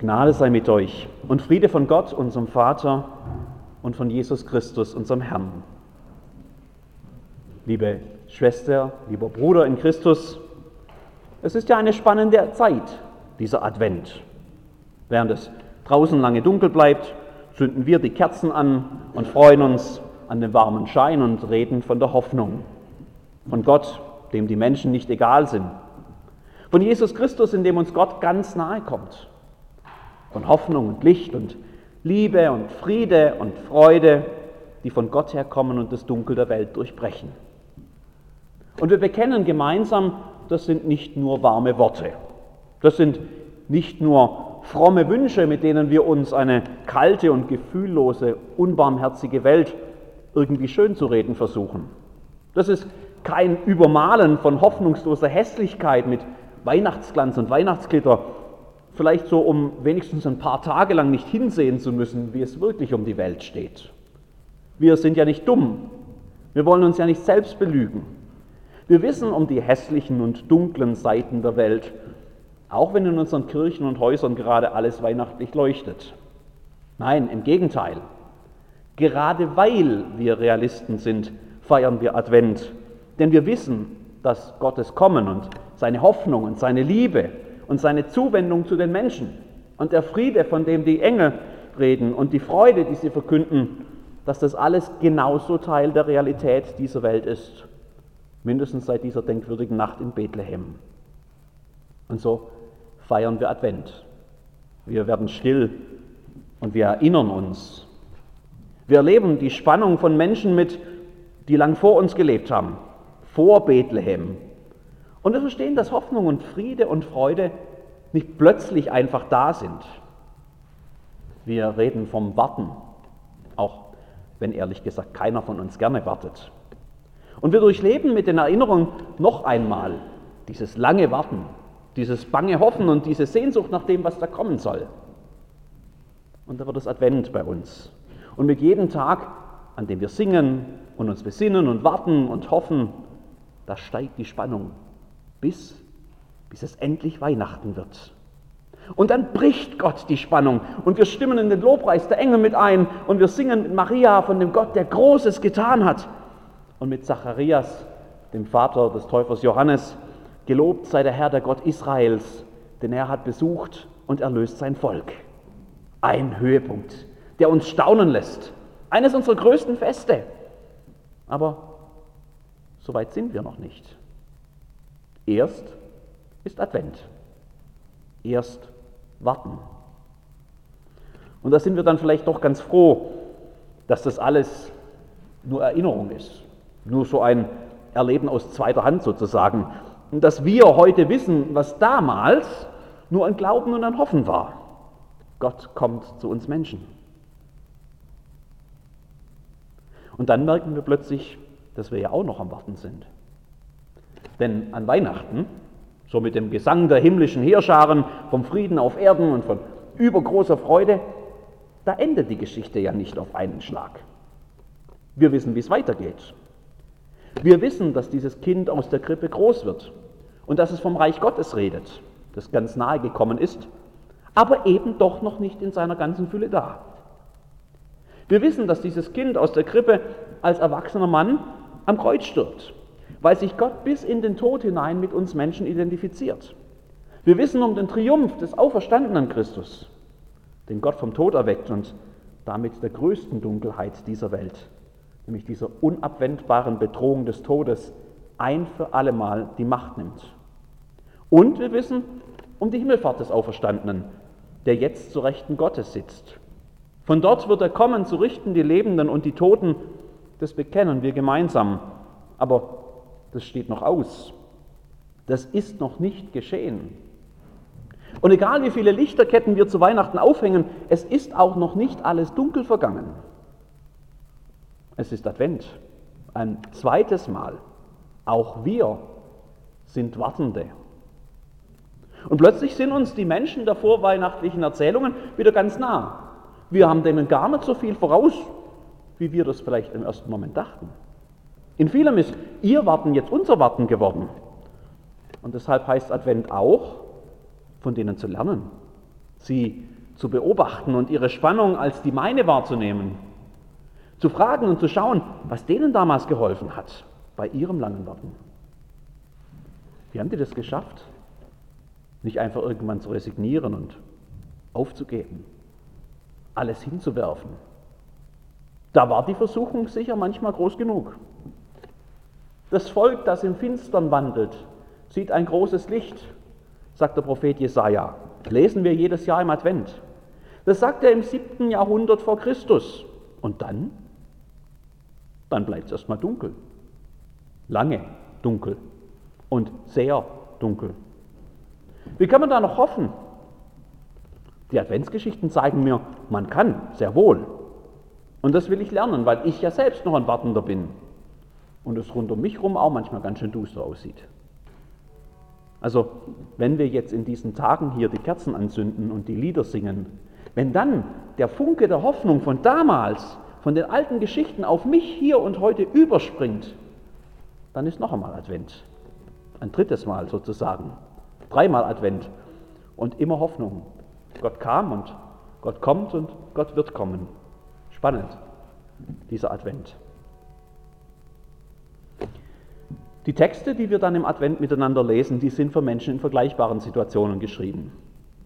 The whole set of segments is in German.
Gnade sei mit euch und Friede von Gott, unserem Vater und von Jesus Christus, unserem Herrn. Liebe Schwester, lieber Bruder in Christus, es ist ja eine spannende Zeit, dieser Advent. Während es draußen lange dunkel bleibt, zünden wir die Kerzen an und freuen uns an dem warmen Schein und reden von der Hoffnung, von Gott, dem die Menschen nicht egal sind, von Jesus Christus, in dem uns Gott ganz nahe kommt, von Hoffnung und Licht und Liebe und Friede und Freude, die von Gott herkommen und das Dunkel der Welt durchbrechen. Und wir bekennen gemeinsam, das sind nicht nur warme Worte, das sind nicht nur fromme Wünsche, mit denen wir uns eine kalte und gefühllose, unbarmherzige Welt irgendwie schön zu reden versuchen. Das ist kein Übermalen von hoffnungsloser Hässlichkeit mit Weihnachtsglanz und Weihnachtsglitter, vielleicht so, um wenigstens ein paar Tage lang nicht hinsehen zu müssen, wie es wirklich um die Welt steht. Wir sind ja nicht dumm. Wir wollen uns ja nicht selbst belügen. Wir wissen um die hässlichen und dunklen Seiten der Welt, auch wenn in unseren Kirchen und Häusern gerade alles weihnachtlich leuchtet. Nein, im Gegenteil. Gerade weil wir Realisten sind, feiern wir Advent. Denn wir wissen, dass Gottes Kommen und seine Hoffnung und seine Liebe und seine Zuwendung zu den Menschen und der Friede, von dem die Engel reden und die Freude, die sie verkünden, dass das alles genauso Teil der Realität dieser Welt ist. Mindestens seit dieser denkwürdigen Nacht in Bethlehem. Und so feiern wir Advent. Wir werden still und wir erinnern uns. Wir erleben die Spannung von Menschen mit, die lang vor uns gelebt haben, vor Bethlehem, und wir verstehen, dass Hoffnung und Friede und Freude nicht plötzlich einfach da sind. Wir reden vom Warten, auch wenn ehrlich gesagt keiner von uns gerne wartet. Und wir durchleben mit den Erinnerungen noch einmal dieses lange Warten, dieses bange Hoffen und diese Sehnsucht nach dem, was da kommen soll. Und da wird es Advent bei uns. Und mit jedem Tag, an dem wir singen und uns besinnen und warten und hoffen, da steigt die Spannung bis, bis es endlich Weihnachten wird. Und dann bricht Gott die Spannung und wir stimmen in den Lobpreis der Engel mit ein und wir singen mit Maria von dem Gott, der Großes getan hat. Und mit Zacharias, dem Vater des Täufers Johannes, gelobt sei der Herr, der Gott Israels, denn er hat besucht und erlöst sein Volk. Ein Höhepunkt, der uns staunen lässt. Eines unserer größten Feste. Aber so weit sind wir noch nicht. Erst ist Advent. Erst warten. Und da sind wir dann vielleicht doch ganz froh, dass das alles nur Erinnerung ist. Nur so ein Erleben aus zweiter Hand sozusagen. Und dass wir heute wissen, was damals nur ein Glauben und ein Hoffen war. Gott kommt zu uns Menschen. Und dann merken wir plötzlich, dass wir ja auch noch am Warten sind. Denn an Weihnachten, so mit dem Gesang der himmlischen Heerscharen vom Frieden auf Erden und von übergroßer Freude, da endet die Geschichte ja nicht auf einen Schlag. Wir wissen, wie es weitergeht. Wir wissen, dass dieses Kind aus der Krippe groß wird und dass es vom Reich Gottes redet, das ganz nahe gekommen ist, aber eben doch noch nicht in seiner ganzen Fülle da. Wir wissen, dass dieses Kind aus der Krippe als erwachsener Mann am Kreuz stirbt weil sich Gott bis in den Tod hinein mit uns Menschen identifiziert. Wir wissen um den Triumph des auferstandenen Christus, den Gott vom Tod erweckt und damit der größten Dunkelheit dieser Welt, nämlich dieser unabwendbaren Bedrohung des Todes, ein für allemal die Macht nimmt. Und wir wissen um die Himmelfahrt des Auferstandenen, der jetzt zu Rechten Gottes sitzt. Von dort wird er kommen, zu richten die Lebenden und die Toten, das bekennen wir gemeinsam. Aber das steht noch aus. Das ist noch nicht geschehen. Und egal wie viele Lichterketten wir zu Weihnachten aufhängen, es ist auch noch nicht alles dunkel vergangen. Es ist Advent, ein zweites Mal. Auch wir sind Wartende. Und plötzlich sind uns die Menschen der vorweihnachtlichen Erzählungen wieder ganz nah. Wir haben denen gar nicht so viel voraus, wie wir das vielleicht im ersten Moment dachten. In vielem ist ihr Warten jetzt unser Warten geworden. Und deshalb heißt Advent auch, von denen zu lernen. sie zu beobachten und ihre Spannung als die meine wahrzunehmen, zu fragen und zu schauen, was denen damals geholfen hat bei ihrem langen Warten. Wie haben die das geschafft? Nicht einfach irgendwann zu resignieren und aufzugeben, alles hinzuwerfen. Da war die Versuchung sicher manchmal groß genug. Das Volk, das im Finstern wandelt, sieht ein großes Licht, sagt der Prophet Jesaja. Lesen wir jedes Jahr im Advent. Das sagt er im siebten Jahrhundert vor Christus. Und dann? Dann bleibt es erstmal dunkel. Lange dunkel und sehr dunkel. Wie kann man da noch hoffen? Die Adventsgeschichten zeigen mir, man kann, sehr wohl. Und das will ich lernen, weil ich ja selbst noch ein Wartender bin. Und es rund um mich herum auch manchmal ganz schön duster aussieht. Also, wenn wir jetzt in diesen Tagen hier die Kerzen anzünden und die Lieder singen, wenn dann der Funke der Hoffnung von damals, von den alten Geschichten auf mich hier und heute überspringt, dann ist noch einmal Advent. Ein drittes Mal sozusagen. Dreimal Advent. Und immer Hoffnung. Gott kam und Gott kommt und Gott wird kommen. Spannend, dieser Advent. Die Texte, die wir dann im Advent miteinander lesen, die sind für Menschen in vergleichbaren Situationen geschrieben.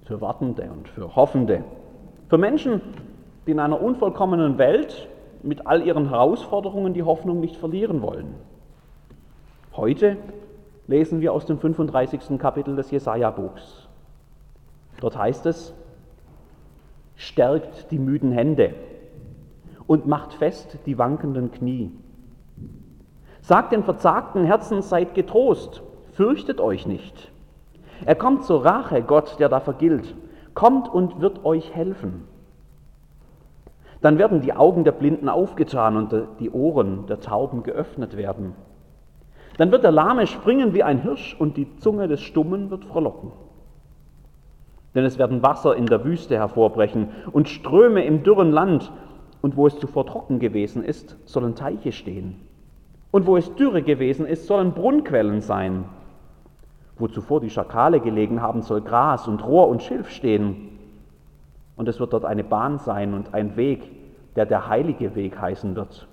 Für Wartende und für Hoffende. Für Menschen, die in einer unvollkommenen Welt mit all ihren Herausforderungen die Hoffnung nicht verlieren wollen. Heute lesen wir aus dem 35. Kapitel des Jesaja-Buchs. Dort heißt es: Stärkt die müden Hände und macht fest die wankenden Knie. Sagt den verzagten Herzen, seid getrost, fürchtet euch nicht. Er kommt zur Rache, Gott, der da vergilt, kommt und wird euch helfen. Dann werden die Augen der Blinden aufgetan und die Ohren der Tauben geöffnet werden. Dann wird der Lahme springen wie ein Hirsch und die Zunge des Stummen wird frohlocken. Denn es werden Wasser in der Wüste hervorbrechen und Ströme im dürren Land, und wo es zuvor trocken gewesen ist, sollen Teiche stehen. Und wo es dürre gewesen ist, sollen Brunnquellen sein. Wo zuvor die Schakale gelegen haben, soll Gras und Rohr und Schilf stehen. Und es wird dort eine Bahn sein und ein Weg, der der heilige Weg heißen wird.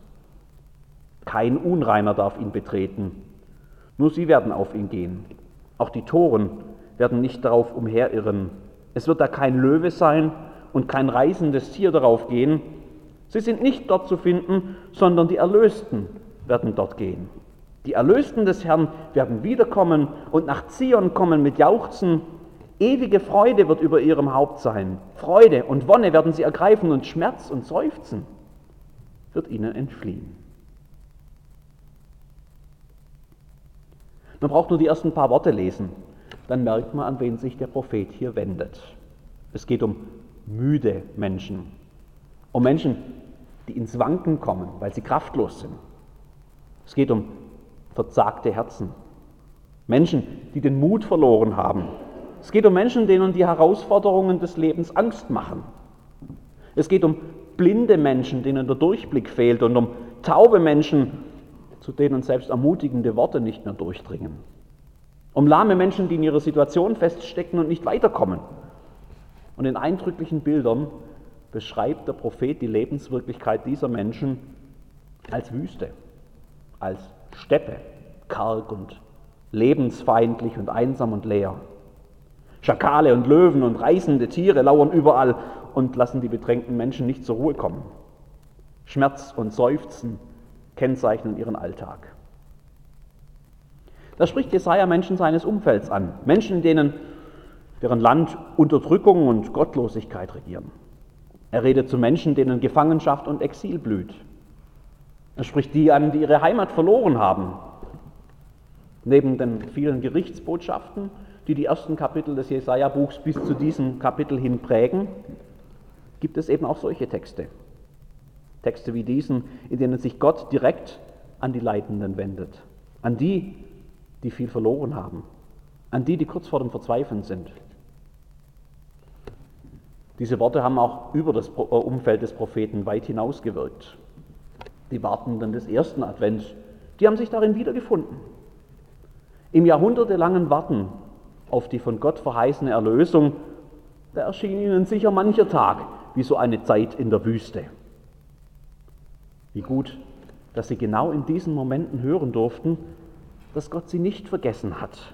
Kein Unreiner darf ihn betreten, nur sie werden auf ihn gehen. Auch die Toren werden nicht darauf umherirren. Es wird da kein Löwe sein und kein reißendes Tier darauf gehen. Sie sind nicht dort zu finden, sondern die Erlösten, werden dort gehen. Die Erlösten des Herrn werden wiederkommen und nach Zion kommen mit Jauchzen. Ewige Freude wird über ihrem Haupt sein. Freude und Wonne werden sie ergreifen und Schmerz und Seufzen wird ihnen entfliehen. Man braucht nur die ersten paar Worte lesen, dann merkt man, an wen sich der Prophet hier wendet. Es geht um müde Menschen, um Menschen, die ins Wanken kommen, weil sie kraftlos sind, es geht um verzagte Herzen. Menschen, die den Mut verloren haben. Es geht um Menschen, denen die Herausforderungen des Lebens Angst machen. Es geht um blinde Menschen, denen der Durchblick fehlt und um taube Menschen, zu denen selbst ermutigende Worte nicht mehr durchdringen. Um lahme Menschen, die in ihrer Situation feststecken und nicht weiterkommen. Und in eindrücklichen Bildern beschreibt der Prophet die Lebenswirklichkeit dieser Menschen als Wüste als Steppe, karg und lebensfeindlich und einsam und leer. Schakale und Löwen und reißende Tiere lauern überall und lassen die bedrängten Menschen nicht zur Ruhe kommen. Schmerz und Seufzen kennzeichnen ihren Alltag. Da spricht Jesaja Menschen seines Umfelds an, Menschen, denen deren Land Unterdrückung und Gottlosigkeit regieren. Er redet zu Menschen, denen Gefangenschaft und Exil blüht, er spricht die an, die ihre Heimat verloren haben. Neben den vielen Gerichtsbotschaften, die die ersten Kapitel des Jesaja-Buchs bis zu diesem Kapitel hin prägen, gibt es eben auch solche Texte. Texte wie diesen, in denen sich Gott direkt an die Leidenden wendet, an die, die viel verloren haben, an die, die kurz vor dem Verzweifeln sind. Diese Worte haben auch über das äh, Umfeld des Propheten weit hinausgewirkt. Die Wartenden des ersten Advents, die haben sich darin wiedergefunden. Im jahrhundertelangen Warten auf die von Gott verheißene Erlösung da erschien ihnen sicher mancher Tag wie so eine Zeit in der Wüste. Wie gut, dass sie genau in diesen Momenten hören durften, dass Gott sie nicht vergessen hat.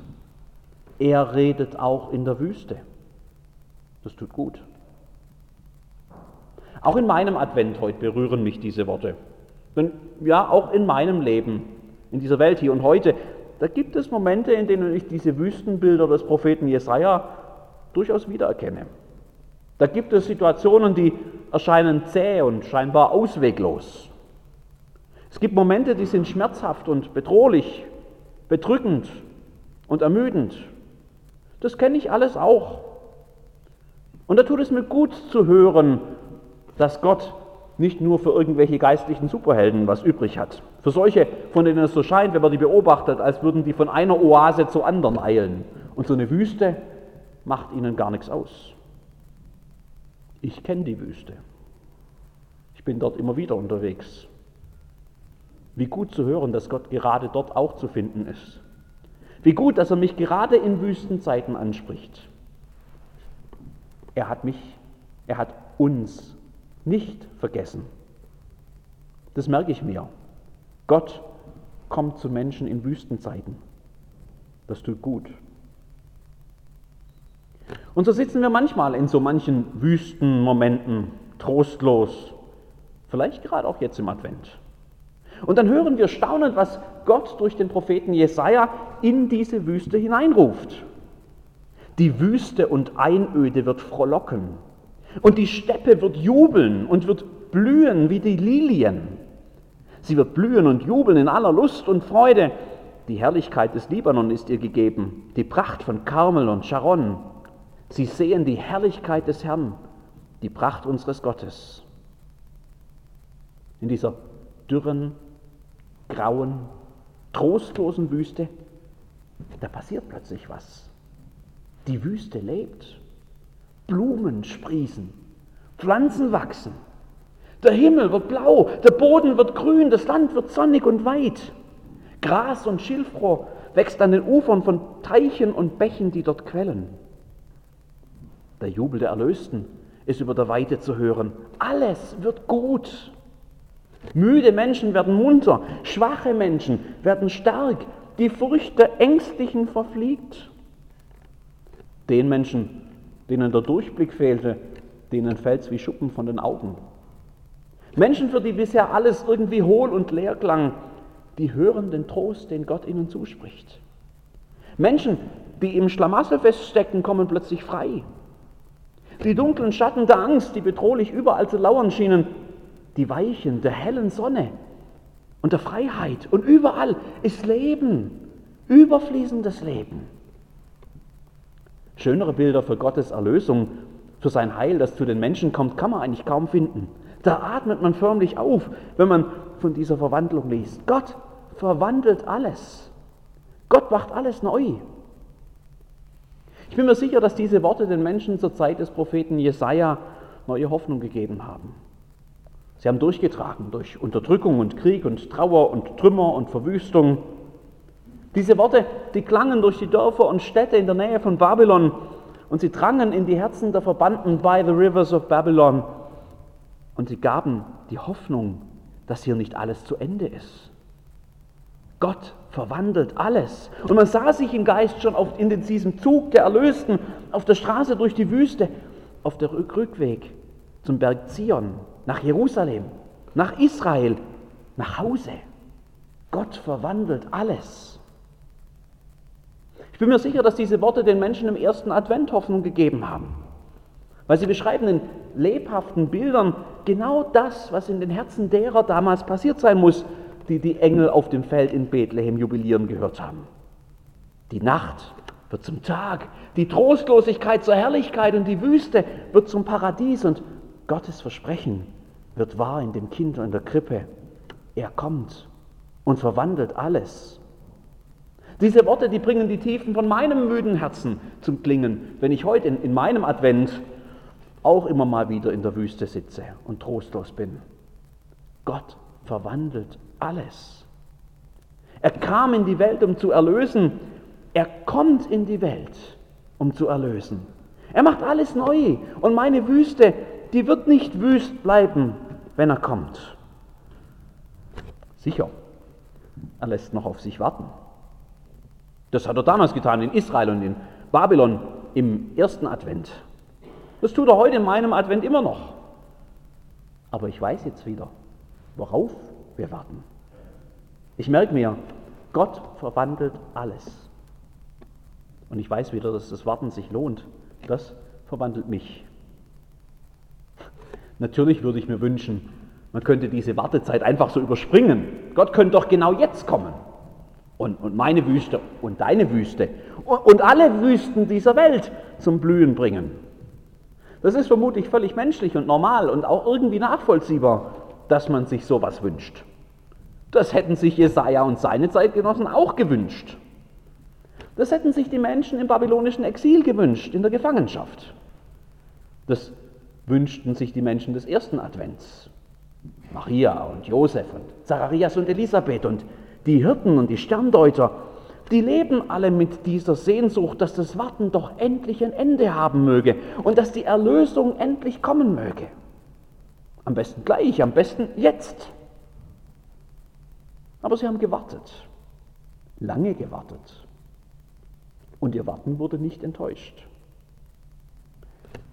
Er redet auch in der Wüste. Das tut gut. Auch in meinem Advent heute berühren mich diese Worte. Denn ja, auch in meinem Leben, in dieser Welt hier und heute, da gibt es Momente, in denen ich diese Wüstenbilder des Propheten Jesaja durchaus wiedererkenne. Da gibt es Situationen, die erscheinen zäh und scheinbar ausweglos. Es gibt Momente, die sind schmerzhaft und bedrohlich, bedrückend und ermüdend. Das kenne ich alles auch. Und da tut es mir gut zu hören, dass Gott nicht nur für irgendwelche geistlichen Superhelden was übrig hat. Für solche, von denen es so scheint, wenn man die beobachtet, als würden die von einer Oase zur anderen eilen. Und so eine Wüste macht ihnen gar nichts aus. Ich kenne die Wüste. Ich bin dort immer wieder unterwegs. Wie gut zu hören, dass Gott gerade dort auch zu finden ist. Wie gut, dass er mich gerade in Wüstenzeiten anspricht. Er hat mich, er hat uns nicht vergessen. Das merke ich mir. Gott kommt zu Menschen in Wüstenzeiten. Das tut gut. Und so sitzen wir manchmal in so manchen Wüstenmomenten, trostlos, vielleicht gerade auch jetzt im Advent. Und dann hören wir staunend, was Gott durch den Propheten Jesaja in diese Wüste hineinruft. Die Wüste und Einöde wird frohlocken und die Steppe wird jubeln und wird blühen wie die Lilien. Sie wird blühen und jubeln in aller Lust und Freude. Die Herrlichkeit des Libanon ist ihr gegeben, die Pracht von Karmel und Sharon. Sie sehen die Herrlichkeit des Herrn, die Pracht unseres Gottes. In dieser dürren, grauen, trostlosen Wüste, da passiert plötzlich was. Die Wüste lebt. Blumen sprießen, Pflanzen wachsen. Der Himmel wird blau, der Boden wird grün, das Land wird sonnig und weit. Gras und Schilfrohr wächst an den Ufern von Teichen und Bächen, die dort quellen. Der Jubel der Erlösten ist über der Weite zu hören. Alles wird gut. Müde Menschen werden munter, schwache Menschen werden stark, die Furcht der Ängstlichen verfliegt. Den Menschen, denen der Durchblick fehlte, denen fällt es wie Schuppen von den Augen. Menschen, für die bisher alles irgendwie hohl und leer klang, die hören den Trost, den Gott ihnen zuspricht. Menschen, die im Schlamassel feststeckten, kommen plötzlich frei. Die dunklen Schatten der Angst, die bedrohlich überall zu lauern schienen, die weichen der hellen Sonne und der Freiheit. Und überall ist Leben, überfließendes Leben. Schönere Bilder für Gottes Erlösung, für sein Heil, das zu den Menschen kommt, kann man eigentlich kaum finden. Da atmet man förmlich auf, wenn man von dieser Verwandlung liest. Gott verwandelt alles. Gott macht alles neu. Ich bin mir sicher, dass diese Worte den Menschen zur Zeit des Propheten Jesaja neue Hoffnung gegeben haben. Sie haben durchgetragen durch Unterdrückung und Krieg und Trauer und Trümmer und Verwüstung. Diese Worte, die klangen durch die Dörfer und Städte in der Nähe von Babylon und sie drangen in die Herzen der Verbannten by the rivers of Babylon und sie gaben die Hoffnung, dass hier nicht alles zu Ende ist. Gott verwandelt alles. Und man sah sich im Geist schon auf, in diesem Zug der Erlösten auf der Straße durch die Wüste, auf der Rückweg zum Berg Zion, nach Jerusalem, nach Israel, nach Hause. Gott verwandelt alles. Ich bin mir sicher, dass diese Worte den Menschen im ersten Advent Hoffnung gegeben haben, weil sie beschreiben in lebhaften Bildern genau das, was in den Herzen derer damals passiert sein muss, die die Engel auf dem Feld in Bethlehem jubilieren gehört haben. Die Nacht wird zum Tag, die Trostlosigkeit zur Herrlichkeit und die Wüste wird zum Paradies und Gottes Versprechen wird wahr in dem Kind und in der Krippe. Er kommt und verwandelt alles. Diese Worte, die bringen die Tiefen von meinem müden Herzen zum Klingen, wenn ich heute in, in meinem Advent auch immer mal wieder in der Wüste sitze und trostlos bin. Gott verwandelt alles. Er kam in die Welt, um zu erlösen. Er kommt in die Welt, um zu erlösen. Er macht alles neu. Und meine Wüste, die wird nicht wüst bleiben, wenn er kommt. Sicher, er lässt noch auf sich warten. Das hat er damals getan in Israel und in Babylon im ersten Advent. Das tut er heute in meinem Advent immer noch. Aber ich weiß jetzt wieder, worauf wir warten. Ich merke mir, Gott verwandelt alles. Und ich weiß wieder, dass das Warten sich lohnt. Das verwandelt mich. Natürlich würde ich mir wünschen, man könnte diese Wartezeit einfach so überspringen. Gott könnte doch genau jetzt kommen. Und, und meine Wüste und deine Wüste und, und alle Wüsten dieser Welt zum Blühen bringen. Das ist vermutlich völlig menschlich und normal und auch irgendwie nachvollziehbar, dass man sich sowas wünscht. Das hätten sich Jesaja und seine Zeitgenossen auch gewünscht. Das hätten sich die Menschen im babylonischen Exil gewünscht, in der Gefangenschaft. Das wünschten sich die Menschen des ersten Advents. Maria und Josef und Zacharias und Elisabeth und die Hirten und die Sterndeuter, die leben alle mit dieser Sehnsucht, dass das Warten doch endlich ein Ende haben möge und dass die Erlösung endlich kommen möge. Am besten gleich, am besten jetzt. Aber sie haben gewartet, lange gewartet. Und ihr Warten wurde nicht enttäuscht.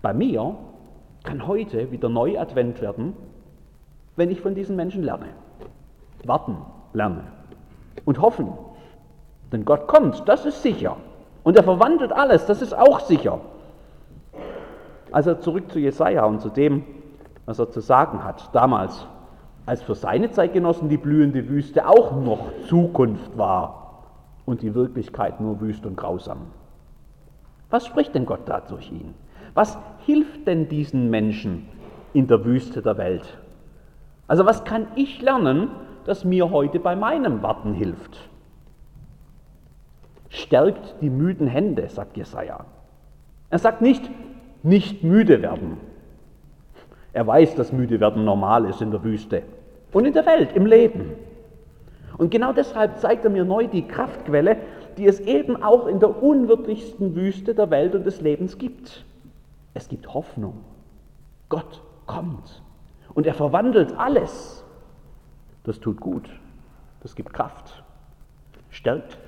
Bei mir kann heute wieder neu Advent werden, wenn ich von diesen Menschen lerne. Warten lerne und hoffen. Denn Gott kommt, das ist sicher. Und er verwandelt alles, das ist auch sicher. Also zurück zu Jesaja und zu dem, was er zu sagen hat damals, als für seine Zeitgenossen die blühende Wüste auch noch Zukunft war und die Wirklichkeit nur wüst und grausam. Was spricht denn Gott da durch ihn? Was hilft denn diesen Menschen in der Wüste der Welt? Also was kann ich lernen, das mir heute bei meinem Warten hilft? Stärkt die müden Hände, sagt Jesaja. Er sagt nicht, nicht müde werden. Er weiß, dass müde werden normal ist in der Wüste und in der Welt, im Leben. Und genau deshalb zeigt er mir neu die Kraftquelle, die es eben auch in der unwirtlichsten Wüste der Welt und des Lebens gibt. Es gibt Hoffnung. Gott kommt und er verwandelt alles. Das tut gut. Das gibt Kraft. Stärkt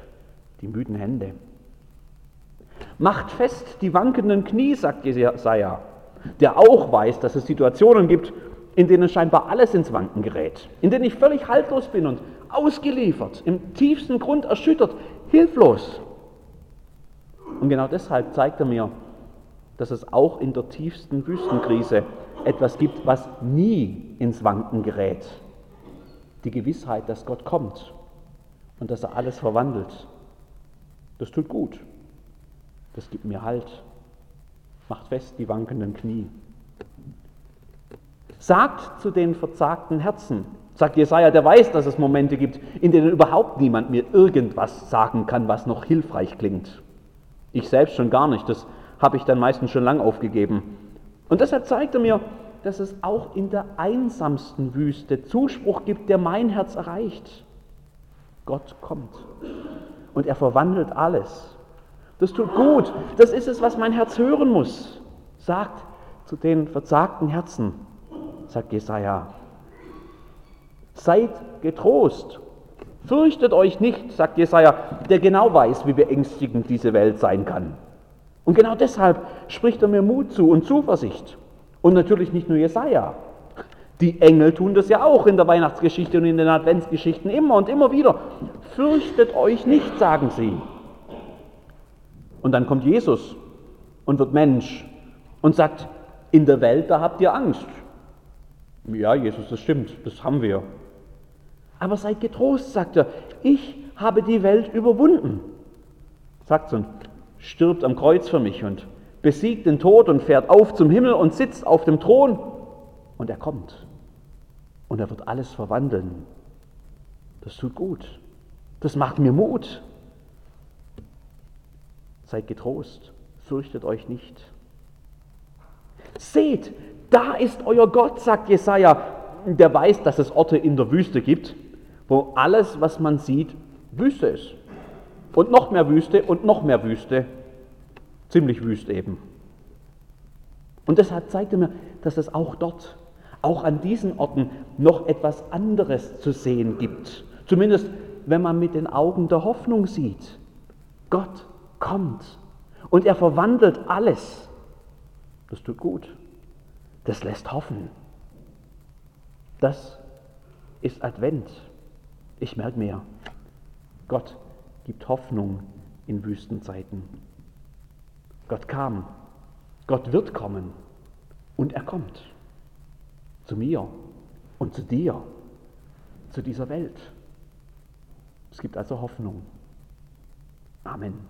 die müden Hände. Macht fest die wankenden Knie, sagt Jesaja, der auch weiß, dass es Situationen gibt, in denen scheinbar alles ins Wanken gerät, in denen ich völlig haltlos bin und ausgeliefert, im tiefsten Grund erschüttert, hilflos. Und genau deshalb zeigt er mir, dass es auch in der tiefsten Wüstenkrise etwas gibt, was nie ins Wanken gerät. Die Gewissheit, dass Gott kommt und dass er alles verwandelt. Das tut gut. Das gibt mir Halt. Macht fest die wankenden Knie. Sagt zu den verzagten Herzen, sagt Jesaja, der weiß, dass es Momente gibt, in denen überhaupt niemand mir irgendwas sagen kann, was noch hilfreich klingt. Ich selbst schon gar nicht, das habe ich dann meistens schon lang aufgegeben. Und deshalb zeigt er mir, dass es auch in der einsamsten Wüste Zuspruch gibt, der mein Herz erreicht. Gott kommt und er verwandelt alles. Das tut gut. Das ist es, was mein Herz hören muss. Sagt zu den verzagten Herzen, sagt Jesaja. Seid getrost. Fürchtet euch nicht, sagt Jesaja, der genau weiß, wie beängstigend diese Welt sein kann. Und genau deshalb spricht er mir Mut zu und Zuversicht. Und natürlich nicht nur Jesaja. Die Engel tun das ja auch in der Weihnachtsgeschichte und in den Adventsgeschichten immer und immer wieder. Fürchtet euch nicht, sagen sie. Und dann kommt Jesus und wird Mensch und sagt, in der Welt, da habt ihr Angst. Ja, Jesus, das stimmt, das haben wir. Aber seid getrost, sagt er, ich habe die Welt überwunden. Sagt und stirbt am Kreuz für mich und besiegt den Tod und fährt auf zum Himmel und sitzt auf dem Thron. Und er kommt. Und er wird alles verwandeln. Das tut gut. Das macht mir Mut. Seid getrost, fürchtet euch nicht. Seht, da ist euer Gott, sagt Jesaja, der weiß, dass es Orte in der Wüste gibt, wo alles, was man sieht, Wüste ist. Und noch mehr Wüste und noch mehr Wüste. Ziemlich wüst eben. Und deshalb zeigte mir, dass es auch dort, auch an diesen Orten noch etwas anderes zu sehen gibt. Zumindest wenn man mit den Augen der Hoffnung sieht. Gott kommt und er verwandelt alles. Das tut gut. Das lässt hoffen. Das ist Advent. Ich merke mir, Gott gibt Hoffnung in Wüstenzeiten. Gott kam, Gott wird kommen und er kommt zu mir und zu dir, zu dieser Welt. Es gibt also Hoffnung. Amen.